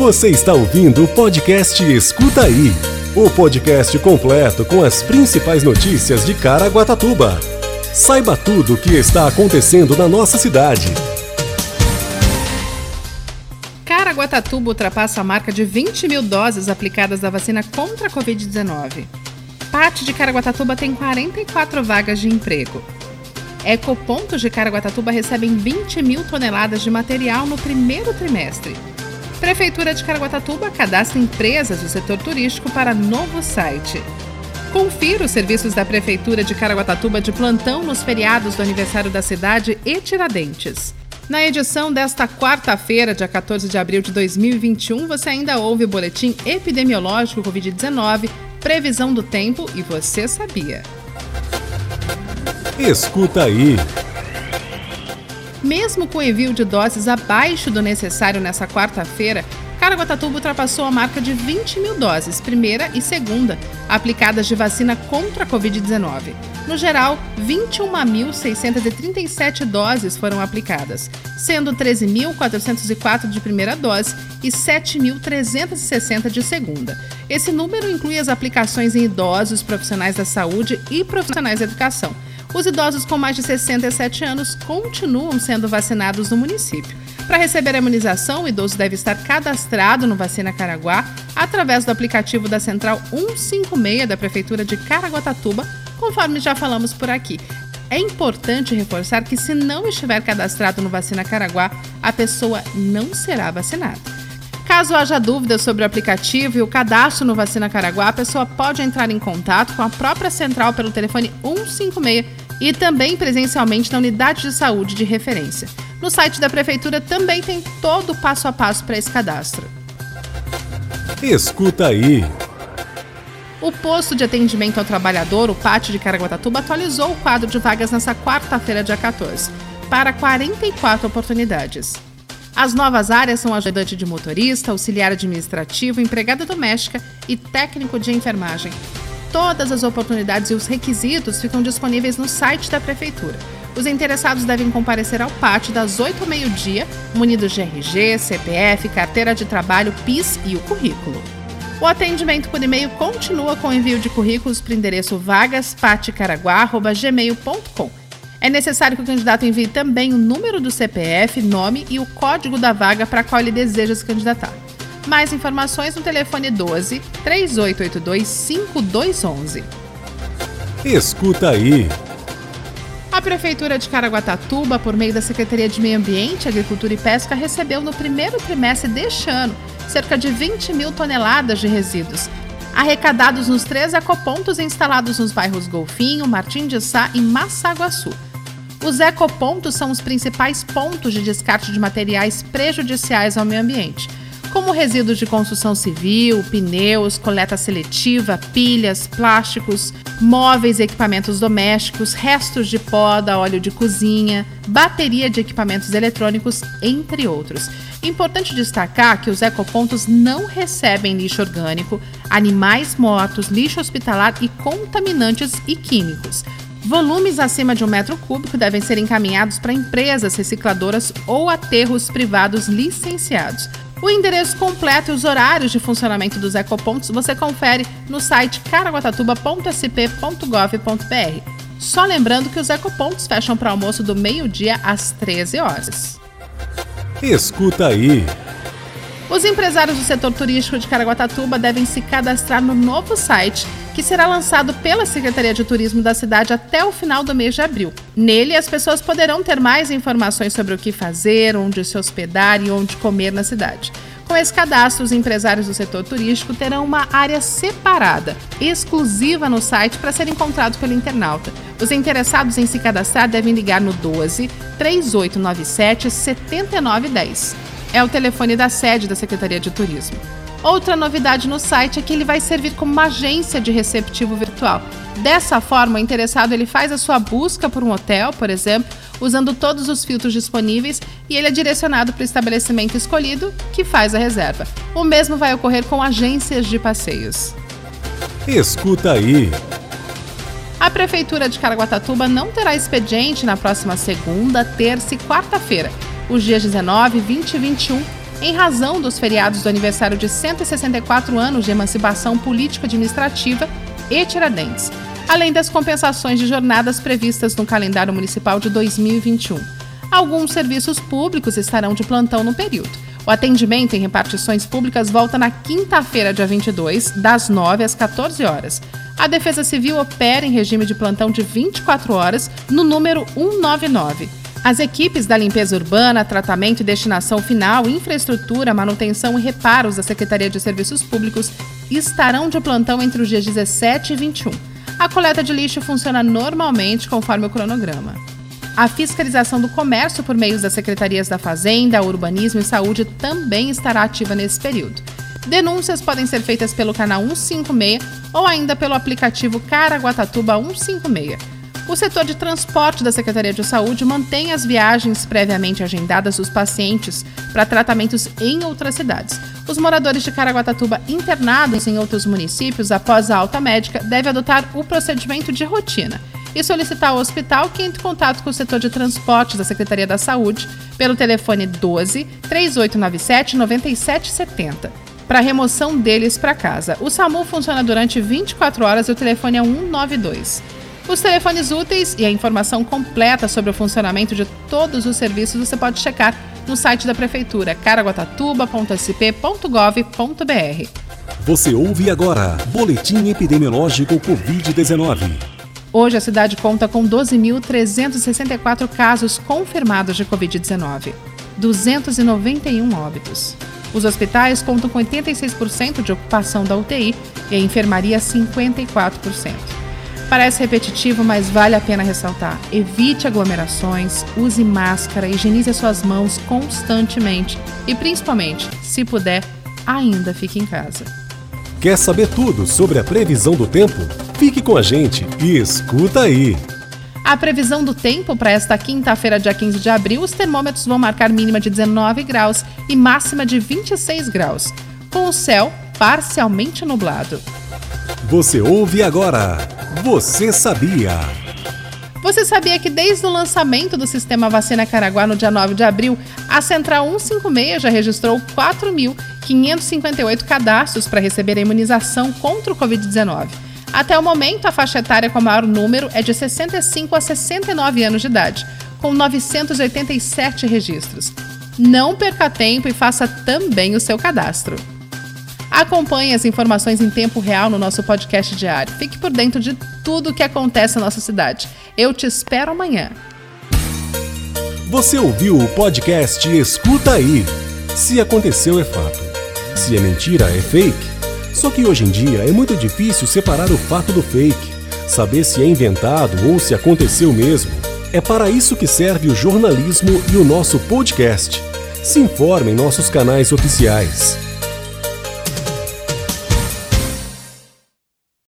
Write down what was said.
Você está ouvindo o podcast Escuta Aí o podcast completo com as principais notícias de Caraguatatuba. Saiba tudo o que está acontecendo na nossa cidade. Caraguatatuba ultrapassa a marca de 20 mil doses aplicadas da vacina contra a Covid-19. Parte de Caraguatatuba tem 44 vagas de emprego. Ecopontos de Caraguatatuba recebem 20 mil toneladas de material no primeiro trimestre. Prefeitura de Caraguatatuba cadastra empresas do setor turístico para novo site. Confira os serviços da Prefeitura de Caraguatatuba de plantão nos feriados do aniversário da cidade e Tiradentes. Na edição desta quarta-feira, dia 14 de abril de 2021, você ainda ouve o boletim epidemiológico Covid-19, previsão do tempo e você sabia. Escuta aí. Mesmo com o envio de doses abaixo do necessário nessa quarta-feira, Caraguatatuba ultrapassou a marca de 20 mil doses, primeira e segunda, aplicadas de vacina contra a Covid-19. No geral, 21.637 doses foram aplicadas, sendo 13.404 de primeira dose e 7.360 de segunda. Esse número inclui as aplicações em idosos, profissionais da saúde e profissionais da educação. Os idosos com mais de 67 anos continuam sendo vacinados no município. Para receber a imunização, o idoso deve estar cadastrado no Vacina Caraguá através do aplicativo da Central 156 da Prefeitura de Caraguatatuba, conforme já falamos por aqui. É importante reforçar que, se não estiver cadastrado no Vacina Caraguá, a pessoa não será vacinada. Caso haja dúvidas sobre o aplicativo e o cadastro no Vacina Caraguá, a pessoa pode entrar em contato com a própria central pelo telefone 156 e também presencialmente na unidade de saúde de referência. No site da Prefeitura também tem todo o passo a passo para esse cadastro. Escuta aí. O posto de atendimento ao trabalhador, o Pátio de Caraguatatuba, atualizou o quadro de vagas nesta quarta-feira, dia 14, para 44 oportunidades. As novas áreas são ajudante de motorista, auxiliar administrativo, empregada doméstica e técnico de enfermagem. Todas as oportunidades e os requisitos ficam disponíveis no site da Prefeitura. Os interessados devem comparecer ao pátio das 8 ao meio-dia, munidos de RG, CPF, carteira de trabalho, PIS e o currículo. O atendimento por e-mail continua com o envio de currículos para o endereço vagaspatecaraguá.gmail.com é necessário que o candidato envie também o número do CPF, nome e o código da vaga para a qual ele deseja se candidatar. Mais informações no telefone 12 3882 5211. Escuta aí. A Prefeitura de Caraguatatuba, por meio da Secretaria de Meio Ambiente, Agricultura e Pesca, recebeu no primeiro trimestre deste ano cerca de 20 mil toneladas de resíduos, arrecadados nos três ecopontos instalados nos bairros Golfinho, Martim de Sá e Massaguaçu. Os ecopontos são os principais pontos de descarte de materiais prejudiciais ao meio ambiente, como resíduos de construção civil, pneus, coleta seletiva, pilhas, plásticos, móveis e equipamentos domésticos, restos de poda, óleo de cozinha, bateria de equipamentos eletrônicos, entre outros. Importante destacar que os ecopontos não recebem lixo orgânico, animais mortos, lixo hospitalar e contaminantes e químicos. Volumes acima de um metro cúbico devem ser encaminhados para empresas recicladoras ou aterros privados licenciados. O endereço completo e os horários de funcionamento dos ecopontos você confere no site caraguatatuba.sp.gov.br. Só lembrando que os ecopontos fecham para almoço do meio-dia às 13 horas. Escuta aí. Os empresários do setor turístico de Caraguatatuba devem se cadastrar no novo site que será lançado pela Secretaria de Turismo da cidade até o final do mês de abril. Nele, as pessoas poderão ter mais informações sobre o que fazer, onde se hospedar e onde comer na cidade. Com esse cadastro, os empresários do setor turístico terão uma área separada, exclusiva no site para ser encontrado pelo internauta. Os interessados em se cadastrar devem ligar no 12 3897 7910. É o telefone da sede da Secretaria de Turismo. Outra novidade no site é que ele vai servir como uma agência de receptivo virtual. Dessa forma, o interessado ele faz a sua busca por um hotel, por exemplo, usando todos os filtros disponíveis e ele é direcionado para o estabelecimento escolhido, que faz a reserva. O mesmo vai ocorrer com agências de passeios. Escuta aí. A Prefeitura de Caraguatatuba não terá expediente na próxima segunda, terça e quarta-feira, os dias 19, 20 e 21 em razão dos feriados do aniversário de 164 anos de emancipação político-administrativa e Tiradentes, além das compensações de jornadas previstas no calendário municipal de 2021. Alguns serviços públicos estarão de plantão no período. O atendimento em repartições públicas volta na quinta-feira, dia 22, das 9 às 14 horas. A Defesa Civil opera em regime de plantão de 24 horas no número 199. As equipes da limpeza urbana, tratamento e destinação final, infraestrutura, manutenção e reparos da Secretaria de Serviços Públicos estarão de plantão entre os dias 17 e 21. A coleta de lixo funciona normalmente conforme o cronograma. A fiscalização do comércio por meio das secretarias da Fazenda, Urbanismo e Saúde também estará ativa nesse período. Denúncias podem ser feitas pelo canal 156 ou ainda pelo aplicativo Caraguatatuba 156. O setor de transporte da Secretaria de Saúde mantém as viagens previamente agendadas dos pacientes para tratamentos em outras cidades. Os moradores de Caraguatatuba internados em outros municípios após a alta médica devem adotar o procedimento de rotina e solicitar ao hospital que entre em contato com o setor de transportes da Secretaria da Saúde pelo telefone 12 3897 9770 para remoção deles para casa. O SAMU funciona durante 24 horas e o telefone é 192. Os telefones úteis e a informação completa sobre o funcionamento de todos os serviços você pode checar no site da Prefeitura, caraguatatuba.sp.gov.br. Você ouve agora Boletim Epidemiológico Covid-19. Hoje, a cidade conta com 12.364 casos confirmados de Covid-19, 291 óbitos. Os hospitais contam com 86% de ocupação da UTI e a enfermaria 54%. Parece repetitivo, mas vale a pena ressaltar. Evite aglomerações, use máscara, higienize suas mãos constantemente e, principalmente, se puder, ainda fique em casa. Quer saber tudo sobre a previsão do tempo? Fique com a gente e escuta aí. A previsão do tempo para esta quinta-feira, dia 15 de abril, os termômetros vão marcar mínima de 19 graus e máxima de 26 graus, com o céu parcialmente nublado. Você ouve agora. Você sabia? Você sabia que desde o lançamento do sistema Vacina Caraguá no dia 9 de abril, a Central 156 já registrou 4.558 cadastros para receber a imunização contra o Covid-19. Até o momento, a faixa etária com maior número é de 65 a 69 anos de idade, com 987 registros. Não perca tempo e faça também o seu cadastro. Acompanhe as informações em tempo real no nosso podcast diário. Fique por dentro de tudo o que acontece na nossa cidade. Eu te espero amanhã. Você ouviu o podcast Escuta Aí. Se aconteceu, é fato. Se é mentira, é fake. Só que hoje em dia é muito difícil separar o fato do fake, saber se é inventado ou se aconteceu mesmo. É para isso que serve o jornalismo e o nosso podcast. Se informe em nossos canais oficiais